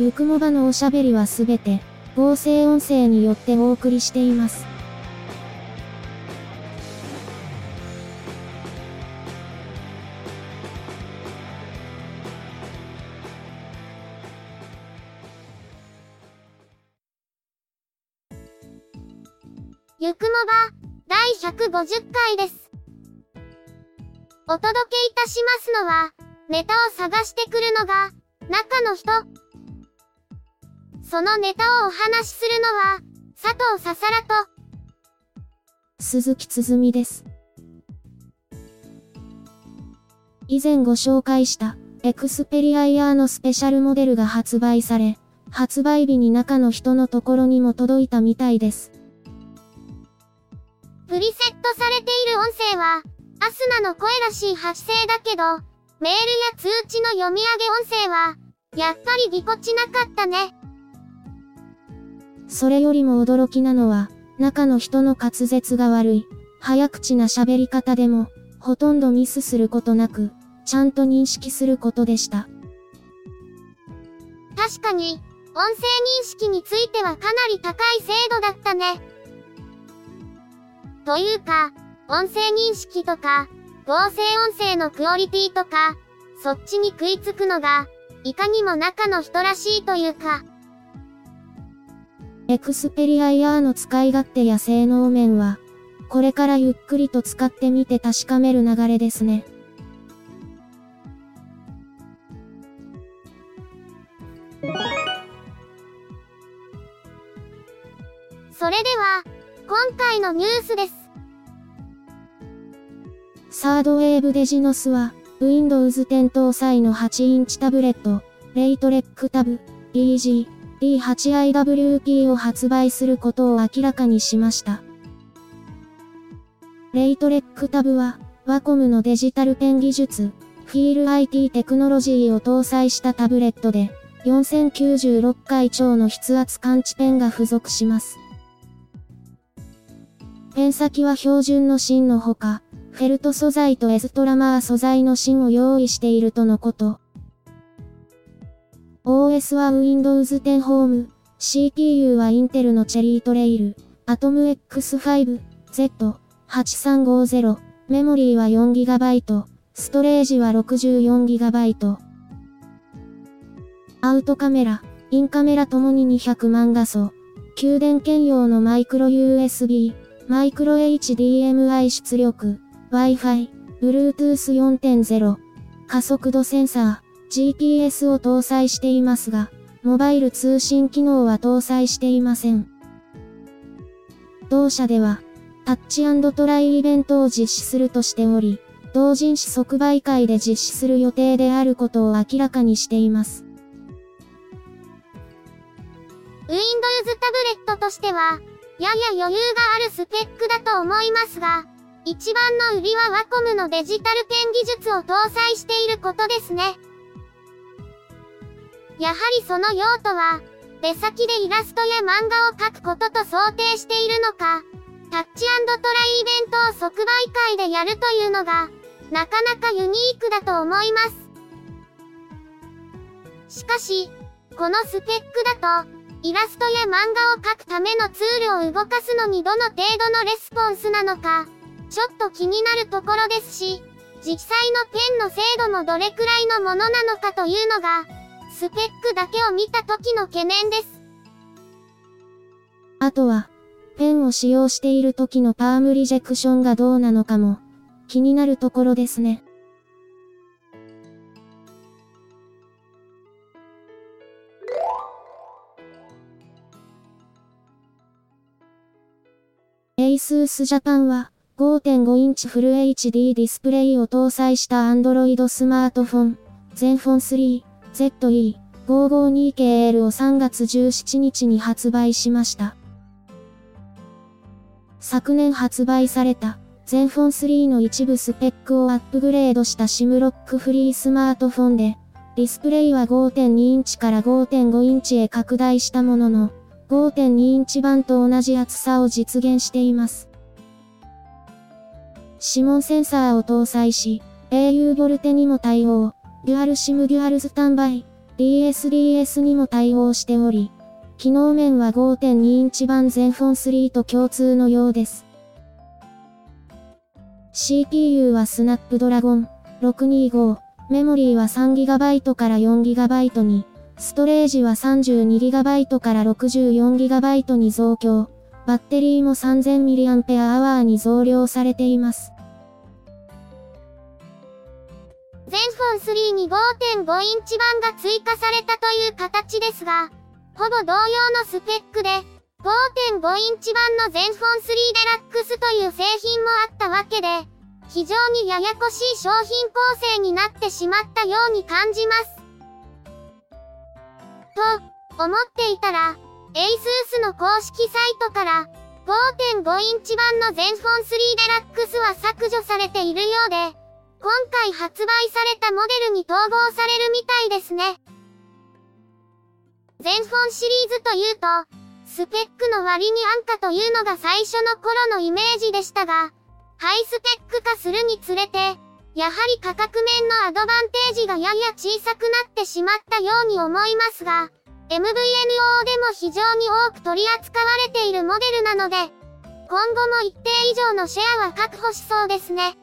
ゆくもばのおしゃべりはすべて、合成音声によってお送りしています。ゆくもば、第150回です。お届けいたしますのは、ネタを探してくるのが、中の人。そのネタをお話しするのは、佐藤ささらと、鈴木つづみです。以前ご紹介した、エクスペリアイヤーのスペシャルモデルが発売され、発売日に中の人のところにも届いたみたいです。プリセットされている音声は、アスナの声らしい発声だけど、メールや通知の読み上げ音声は、やっぱりぎこちなかったね。それよりも驚きなのは、中の人の滑舌が悪い、早口な喋り方でも、ほとんどミスすることなく、ちゃんと認識することでした。確かに、音声認識についてはかなり高い精度だったね。というか、音声認識とか、合成音声のクオリティとか、そっちに食いつくのが、いかにも中の人らしいというか。エクスペリアイヤーの使い勝手や性能面は、これからゆっくりと使ってみて確かめる流れですね。それでは、今回のニュースです。サードウェーブデジノスは、Windows 10搭載の8インチタブレット、 raytrektab、DG-D08IWP を発売することを明らかにしました。 raytrektabは、ワコムのデジタルペン技術、フィール IT テクノロジーを搭載したタブレットで、4096回超の筆圧感知ペンが付属します。ペン先は標準の芯のほか、フェルト素材とエストラマー素材の芯を用意しているとのこと。OS は Windows 10 Home、CPU はインテルのチェリートレイル、Atom X5、Z8350、メモリーは 4GB、スト。レージは 64GB。アウト。カメラ、インカメラともに200万画素。給電兼用のマイクロ USB、マイクロ HDMI 出力、Wi-Fi、Bluetooth 4.0、加速度センサー、GPS を搭載していますが、モバイル通信機能は搭載していません。同社では、タッチトライイベントを実施するとしており、同人誌即売会で実施する予定であることを明らかにしています。Windows タブレットとしては、やや余裕があるスペックだと思いますが、一番の売りはワコムのデジタルペン技術を搭載していることですね。やはりその用途は、出先でイラストや漫画を描くことと想定しているのか、タッチトライイベントを即売会でやるというのが、なかなかユニークだと思います。しかし、このスペックだと、イラストや漫画を描くためのツールを動かすのにどの程度のレスポンスなのか、ちょっと気になるところですし、実際のペンの精度もどれくらいのものなのかというのが、スペックだけを見た時の懸念です。あとは、ペンを使用している時のパームリジェクションがどうなのかも、気になるところですね。ASUS Japan は5.5インチフル HD ディスプレイを搭載した Android スマートフォン、Zenfone 3 ZE552KL を3月17日に発売しました。昨年発売された、ゼンフォン3の一部スペックをアップグレードしたシムロックフリースマートフォンで、ディスプレイは5.2インチから5.5インチへ拡大したものの、5.2インチ版と同じ厚さを実現しています。指紋センサーを搭載し、au ボルテにも対応、デュアル SIM デュアルスタンバイ、DSDS にも対応しており、機能面は5.2インチ版全フォン3と共通のようです。CPU は Snapdragon 625、メモリーは 3GB から 4GB に、ストレージは 32GB から 64GB に増強、バッテリーも 3000mAh に増量されています。全フォン3に5.5インチ版が追加されたという形ですが、ほぼ同様のスペックで、5.5インチ版の全フォン3デラックスという製品もあったわけで、非常にややこしい商品構成になってしまったように感じます。と、思っていたら、ASUS の公式サイトから、5.5インチ版の全フォン3デラックスは削除されているようで、今回発売されたモデルに統合されるみたいですね。全フォンシリーズというと、スペックの割に安価というのが最初の頃のイメージでしたが、ハイスペック化するにつれて、やはり価格面のアドバンテージがやや小さくなってしまったように思いますが、MVNO でも非常に多く取り扱われているモデルなので、今後も一定以上のシェアは確保しそうですね。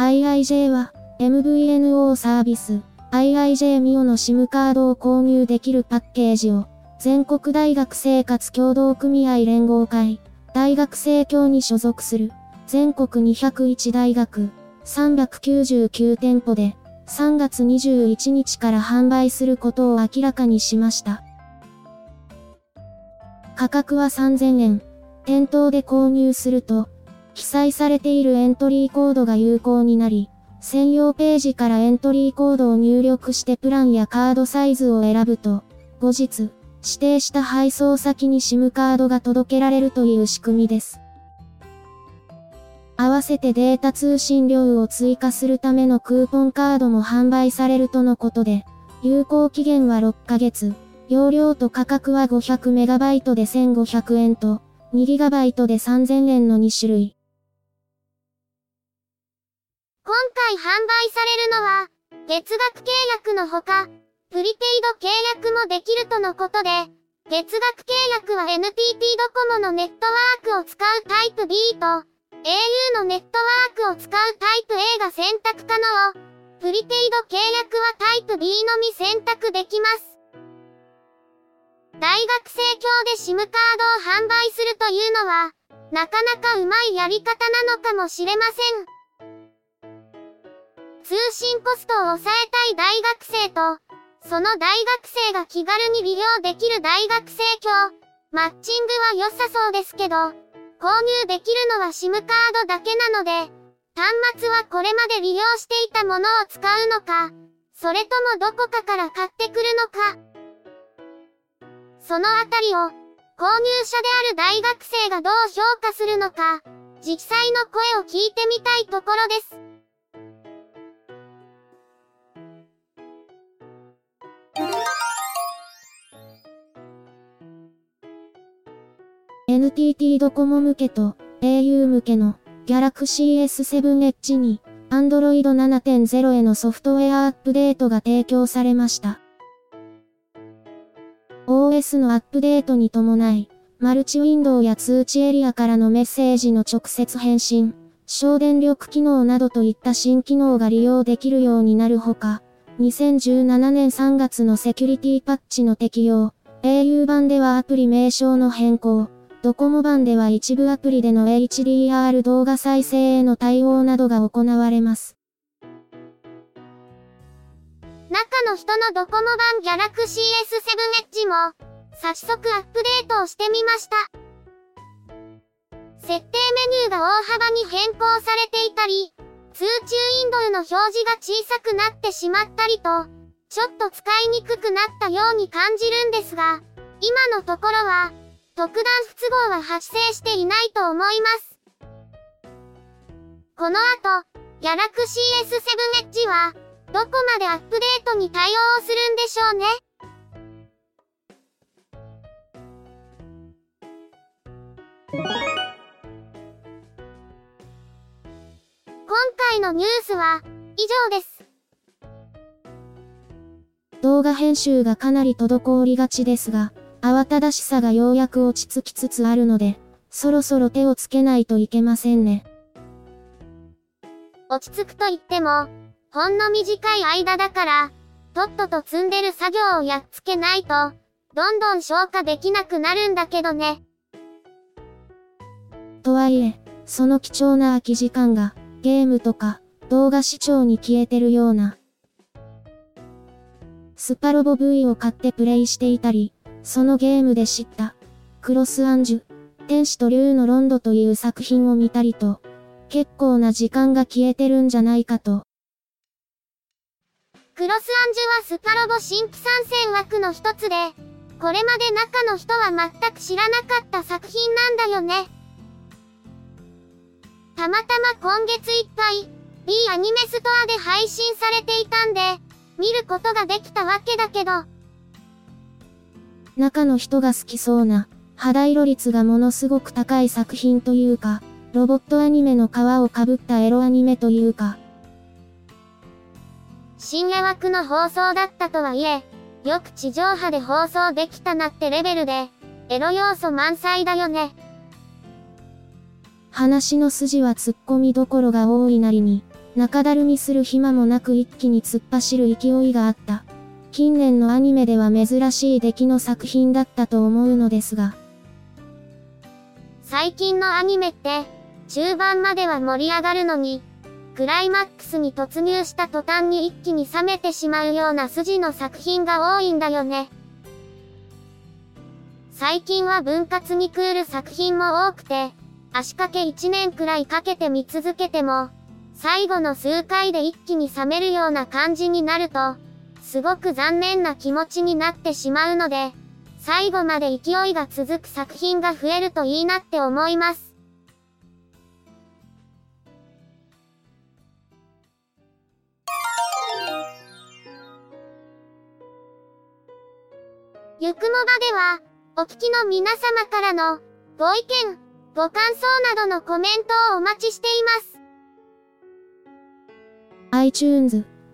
IIJ は MVNO サービス IIJ ミオの SIM カードを購入できるパッケージを全国大学生活協同組合連合会大学生協に所属する全国201大学399店舗で3月21日から販売することを明らかにしました。価格は3000円。店頭で購入すると記載されているエントリーコードが有効になり、専用ページからエントリーコードを入力してプランやカードサイズを選ぶと、後日、指定した配送先に SIM カードが届けられるという仕組みです。合わせてデータ通信量を追加するためのクーポンカードも販売されるとのことで、有効期限は6ヶ月、容量と価格は 500MB で1500円と、2GB で3000円の2種類。今回販売されるのは、月額契約のほか、プリペイド契約もできるとのことで、月額契約は NTT ドコモのネットワークを使うタイプ B と、au のネットワークを使うタイプ A が選択可能。プリペイド契約はタイプ B のみ選択できます。大学生協で SIM カードを販売するというのは、なかなかうまいやり方なのかもしれません。通信コストを抑えたい大学生と、その大学生が気軽に利用できる大学生協、マッチングは良さそうですけど、購入できるのは SIM カードだけなので、端末はこれまで利用していたものを使うのか、それともどこかから買ってくるのか。そのあたりを、購入者である大学生がどう評価するのか、実際の声を聞いてみたいところです。NTT ドコモ向けと au 向けの Galaxy S7 Edge に Android 7.0へのソフトウェアアップデートが提供されました。OS のアップデートに伴い、マルチウィンドウや通知エリアからのメッセージの直接返信、省電力機能などといった新機能が利用できるようになるほか、2017年3月のセキュリティパッチの適用、au 版ではアプリ名称の変更、ドコモ版では一部アプリでの HDR 動画再生への対応などが行われます。中の人のドコモ版 Galaxy S7 Edge も、早速アップデートをしてみました。設定メニューが大幅に変更されていたり、通知ウィンドウの表示が小さくなってしまったりと、ちょっと使いにくくなったように感じるんですが、今のところは、特段不都合は発生していないと思います。この後、ギャラクシー S7 Edge は、どこまでアップデートに対応するんでしょうね？今回のニュースは以上です。動画編集がかなり滞りがちですが、慌ただしさがようやく落ち着きつつあるので、そろそろ手をつけないといけませんね。落ち着くと言っても、ほんの短い間だから、とっとと積んでる作業をやっつけないと、どんどん消化できなくなるんだけどね。とはいえ、その貴重な空き時間が、ゲームとか、動画視聴に消えてるような。スパロボ V を買ってプレイしていたり、そのゲームで知った、クロスアンジュ、天使と竜のロンドという作品を見たりと、結構な時間が消えてるんじゃないかと。クロスアンジュはスパロボ新規参戦枠の一つで、これまで中の人は全く知らなかった作品なんだよね。たまたま今月いっぱい、B アニメストアで配信されていたんで、見ることができたわけだけど。中の人が好きそうな、肌色率がものすごく高い作品というか、ロボットアニメの皮をかぶったエロアニメというか。深夜枠の放送だったとはいえ、よく地上波で放送できたなってレベルで、エロ要素満載だよね。話の筋は突っ込みどころが多いなりに、中だるみする暇もなく一気に突っ走る勢いがあった。近年のアニメでは珍しい出来の作品だったと思うのですが。最近のアニメって、中盤までは盛り上がるのに、クライマックスに突入した途端に一気に冷めてしまうような筋の作品が多いんだよね。最近は分割にクール作品も多くて、足掛け1年くらいかけて見続けても、最後の数回で一気に冷めるような感じになると、すごく残念な気持ちになってしまうので、最後まで勢いが続く作品が増えるといいなって思います。ゆくもばでは、お聞きの皆様からのご意見、ご感想などのコメントをお待ちしています。iTunes、